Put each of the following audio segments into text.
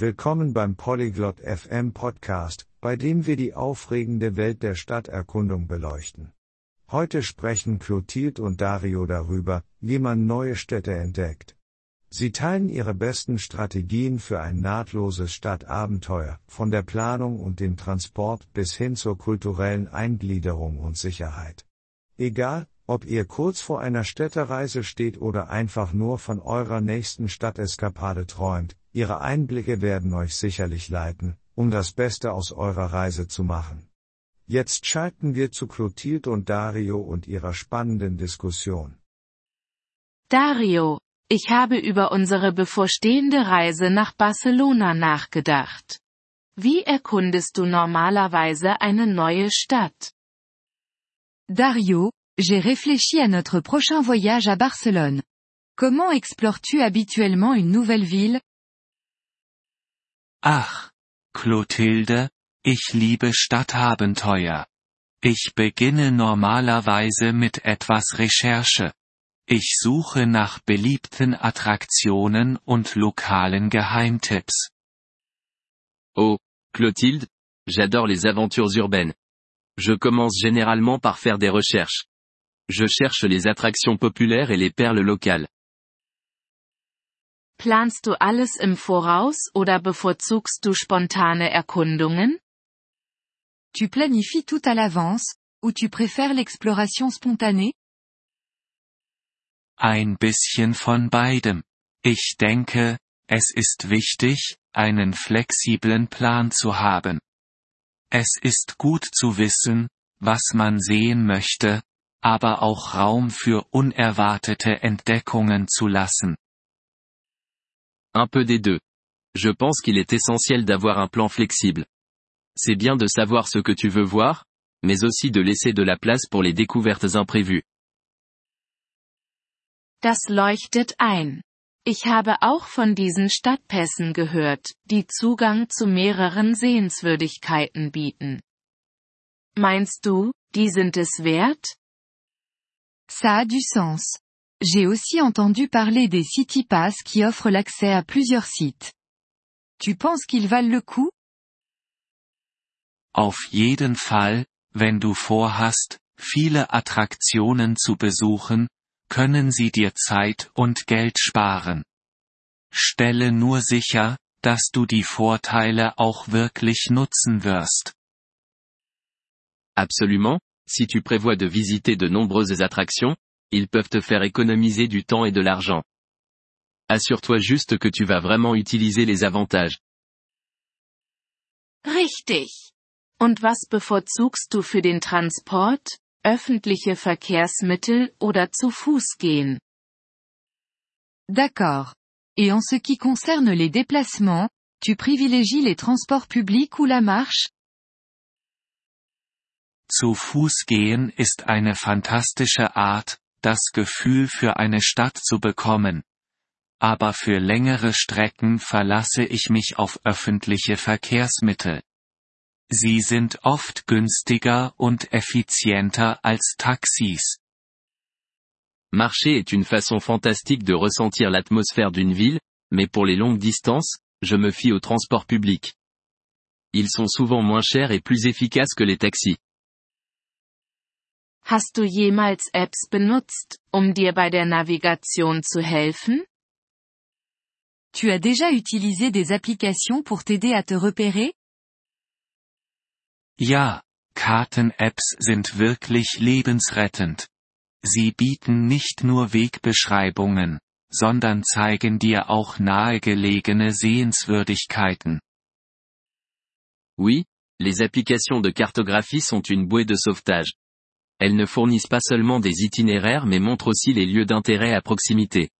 Willkommen beim Polyglot FM Podcast, bei dem wir die aufregende Welt der Stadterkundung beleuchten. Heute sprechen Clotilde und Dario darüber, wie man neue Städte entdeckt. Sie teilen ihre besten Strategien für ein nahtloses Stadtabenteuer, von der Planung und dem Transport bis hin zur kulturellen Eingliederung und Sicherheit. Egal, ob ihr kurz vor einer Städtereise steht oder einfach nur von eurer nächsten Stadteskapade träumt, ihre Einblicke werden euch sicherlich leiten, um das Beste aus eurer Reise zu machen. Jetzt schalten wir zu Clotilde und Dario und ihrer spannenden Diskussion. Dario, ich habe über unsere bevorstehende Reise nach Barcelona nachgedacht. Wie erkundest du normalerweise eine neue Stadt? Dario, j'ai réfléchi à notre prochain voyage à Barcelone. Comment explores-tu habituellement une nouvelle ville? Ach, Clotilde, ich liebe Stadtabenteuer. Ich beginne normalerweise mit etwas Recherche. Ich suche nach beliebten Attraktionen und lokalen Geheimtipps. Oh, Clotilde, j'adore les aventures urbaines. Je commence généralement par faire des recherches. Je cherche les attractions populaires et les perles locales. Planst du alles im Voraus oder bevorzugst du spontane Erkundungen? Tu planifies tout à l'avance, ou tu préfères l'exploration spontanée? Ein bisschen von beidem. Ich denke, es ist wichtig, einen flexiblen Plan zu haben. Es ist gut zu wissen, was man sehen möchte, aber auch Raum für unerwartete Entdeckungen zu lassen. Un peu des deux. Je pense qu'il est essentiel d'avoir un plan flexible. C'est bien de savoir ce que tu veux voir, mais aussi de laisser de la place pour les découvertes imprévues. Das leuchtet ein. Ich habe auch von diesen Stadtpässen gehört, die Zugang zu mehreren Sehenswürdigkeiten bieten. Meinst du, die sind es wert? Ça a du sens. J'ai aussi entendu parler des City Pass qui offrent l'accès à plusieurs sites. Tu penses qu'ils valent le coup? Auf jeden Fall, wenn du vorhast, viele Attraktionen zu besuchen, können sie dir Zeit und Geld sparen. Stelle nur sicher, dass du die Vorteile auch wirklich nutzen wirst. Absolument, si tu prévois de visiter de nombreuses attractions, ils peuvent te faire économiser du temps et de l'argent. Assure-toi juste que tu vas vraiment utiliser les avantages. Richtig. Und was bevorzugst du für den Transport, öffentliche Verkehrsmittel oder zu Fuß gehen? D'accord. Et en ce qui concerne les déplacements, tu privilégies les transports publics ou la marche? Zu Fuß gehen ist eine fantastische Art, das Gefühl für eine Stadt zu bekommen. Aber für längere Strecken verlasse ich mich auf öffentliche Verkehrsmittel. Sie sind oft günstiger und effizienter als Taxis. Marcher est une façon fantastique de ressentir l'atmosphère d'une ville, mais pour les longues distances, je me fie aux transports publics. Ils sont souvent moins chers et plus efficaces que les taxis. Hast du jemals Apps benutzt, um dir bei der Navigation zu helfen? Tu as déjà utilisé des applications pour t'aider à te repérer? Ja, Karten-Apps sind wirklich lebensrettend. Sie bieten nicht nur Wegbeschreibungen, sondern zeigen dir auch nahegelegene Sehenswürdigkeiten. Oui, les applications de cartographie sont une bouée de sauvetage. Elles ne fournissent pas seulement des itinéraires mais montrent aussi les lieux d'intérêt à proximité.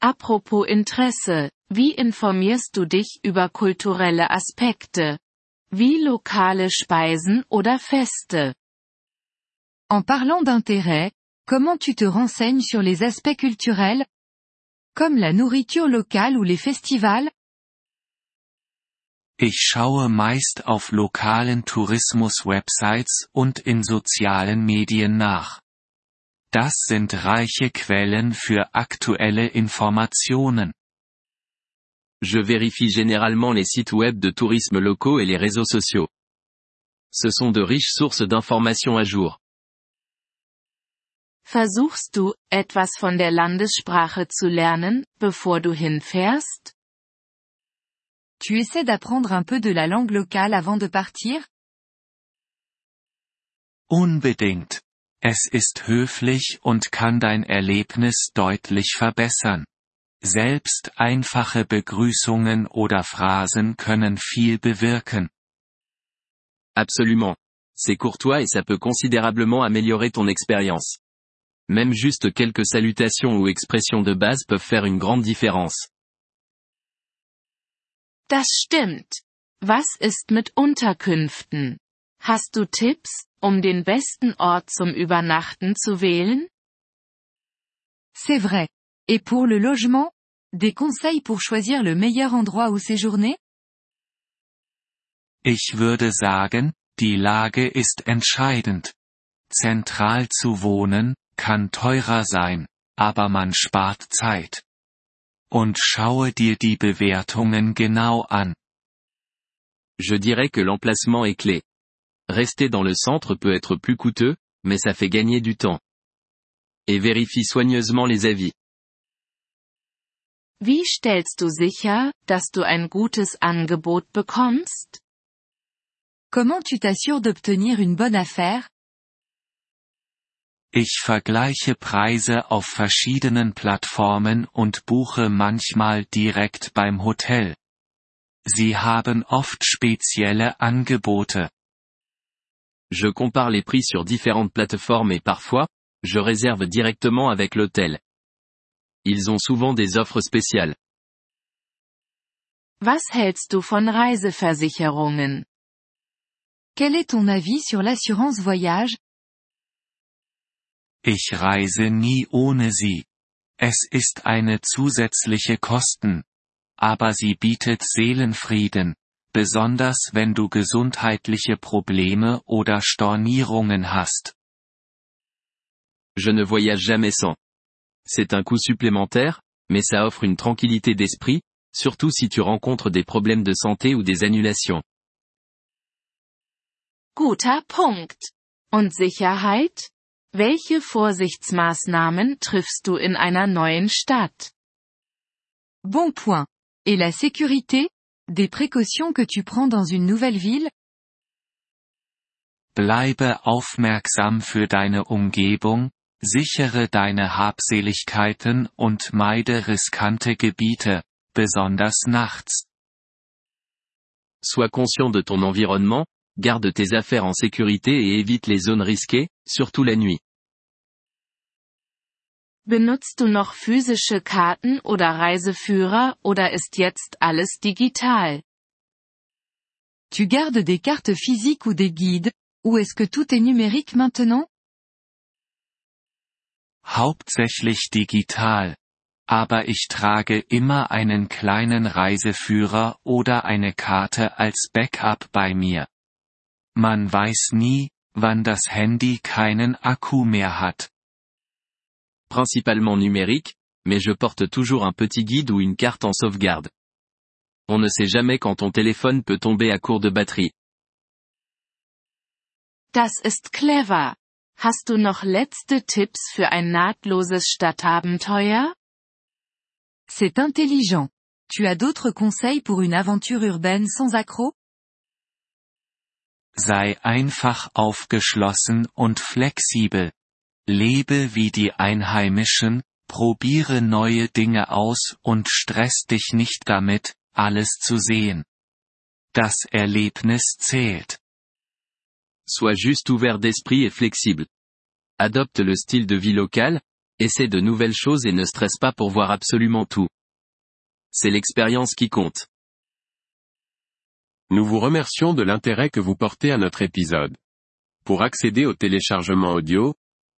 Apropos Interesse, wie informierst du dich über kulturelle Aspekte? Wie lokale Speisen oder Feste? En parlant d'intérêt, comment tu te renseignes sur les aspects culturels? Comme la nourriture locale ou les festivals? Ich schaue meist auf lokalen Tourismus-Websites und in sozialen Medien nach. Das sind reiche Quellen für aktuelle Informationen. je vérifie généralement les sites web de tourisme locaux et les réseaux sociaux. Ce sont de riches sources d'informations à jour. Versuchst du, etwas von der Landessprache zu lernen, bevor du hinfährst? Tu essaies d'apprendre un peu de la langue locale avant de partir? Unbedingt. Es ist höflich und kann dein Erlebnis deutlich verbessern. Selbst einfache Begrüßungen oder Phrasen können viel bewirken. Absolument. C'est courtois et ça peut considérablement améliorer ton expérience. Même juste quelques salutations ou expressions de base peuvent faire une grande différence. Das stimmt. Was ist mit Unterkünften? Hast du Tipps, um den besten Ort zum Übernachten zu wählen? C'est vrai. Et pour le logement? Des conseils pour choisir le meilleur endroit où séjourner? Ich würde sagen, die Lage ist entscheidend. Zentral zu wohnen, kann teurer sein, aber man spart Zeit. Und schaue dir die Bewertungen genau an. Je dirais que l'emplacement est clé. Rester dans le centre peut être plus coûteux, mais ça fait gagner du temps. Et vérifie soigneusement les avis. Wie stellst du sicher, dass du ein gutes Angebot bekommst? Comment tu t'assures d'obtenir une bonne affaire? Ich vergleiche Preise auf verschiedenen Plattformen und buche manchmal direkt beim Hotel. Sie haben oft spezielle Angebote. Je compare les prix sur différentes plateformes et parfois, je réserve directement avec l'hôtel. Ils ont souvent des offres spéciales. Was hältst du von Reiseversicherungen? Quel est ton avis sur l'assurance voyage? Ich reise nie ohne sie. Es ist eine zusätzliche Kosten. Aber sie bietet Seelenfrieden, besonders wenn du gesundheitliche Probleme oder Stornierungen hast. Je ne voyage jamais sans. C'est un coût supplémentaire, mais ça offre une tranquillité d'esprit, surtout si tu rencontres des problèmes de santé ou des annulations. Guter Punkt. Und Sicherheit? Welche Vorsichtsmaßnahmen triffst du in einer neuen Stadt? Bon point. Et la sécurité? Des précautions que tu prends dans une nouvelle ville? Bleibe aufmerksam für deine Umgebung, sichere deine Habseligkeiten und meide riskante Gebiete, besonders nachts. Sois conscient de ton environnement, garde tes affaires en sécurité et évite les zones risquées, surtout la nuit. Benutzt du noch physische Karten oder Reiseführer oder ist jetzt alles digital? Tu gardes des cartes physiques ou des guides, ou est-ce que tout est numérique maintenant? Hauptsächlich digital. Aber ich trage immer einen kleinen Reiseführer oder eine Karte als Backup bei mir. Man weiß nie, wann das Handy keinen Akku mehr hat. Principalement numérique, mais je porte toujours un petit guide ou une carte en sauvegarde. On ne sait jamais quand ton téléphone peut tomber à court de batterie. Das ist clever. Hast du noch letzte Tipps für ein nahtloses Stadtabenteuer? C'est intelligent. Tu as d'autres conseils pour une aventure urbaine sans accroc? Sei einfach aufgeschlossen und flexibel. Lebe wie die Einheimischen, probiere neue Dinge aus und stress dich nicht damit, alles zu sehen. Das Erlebnis zählt. Sois juste ouvert d'esprit et flexible. Adopte le style de vie local, essaie de nouvelles choses et ne stresse pas pour voir absolument tout. C'est l'expérience qui compte. Nous vous remercions de l'intérêt que vous portez à notre épisode. Pour accéder au téléchargement audio,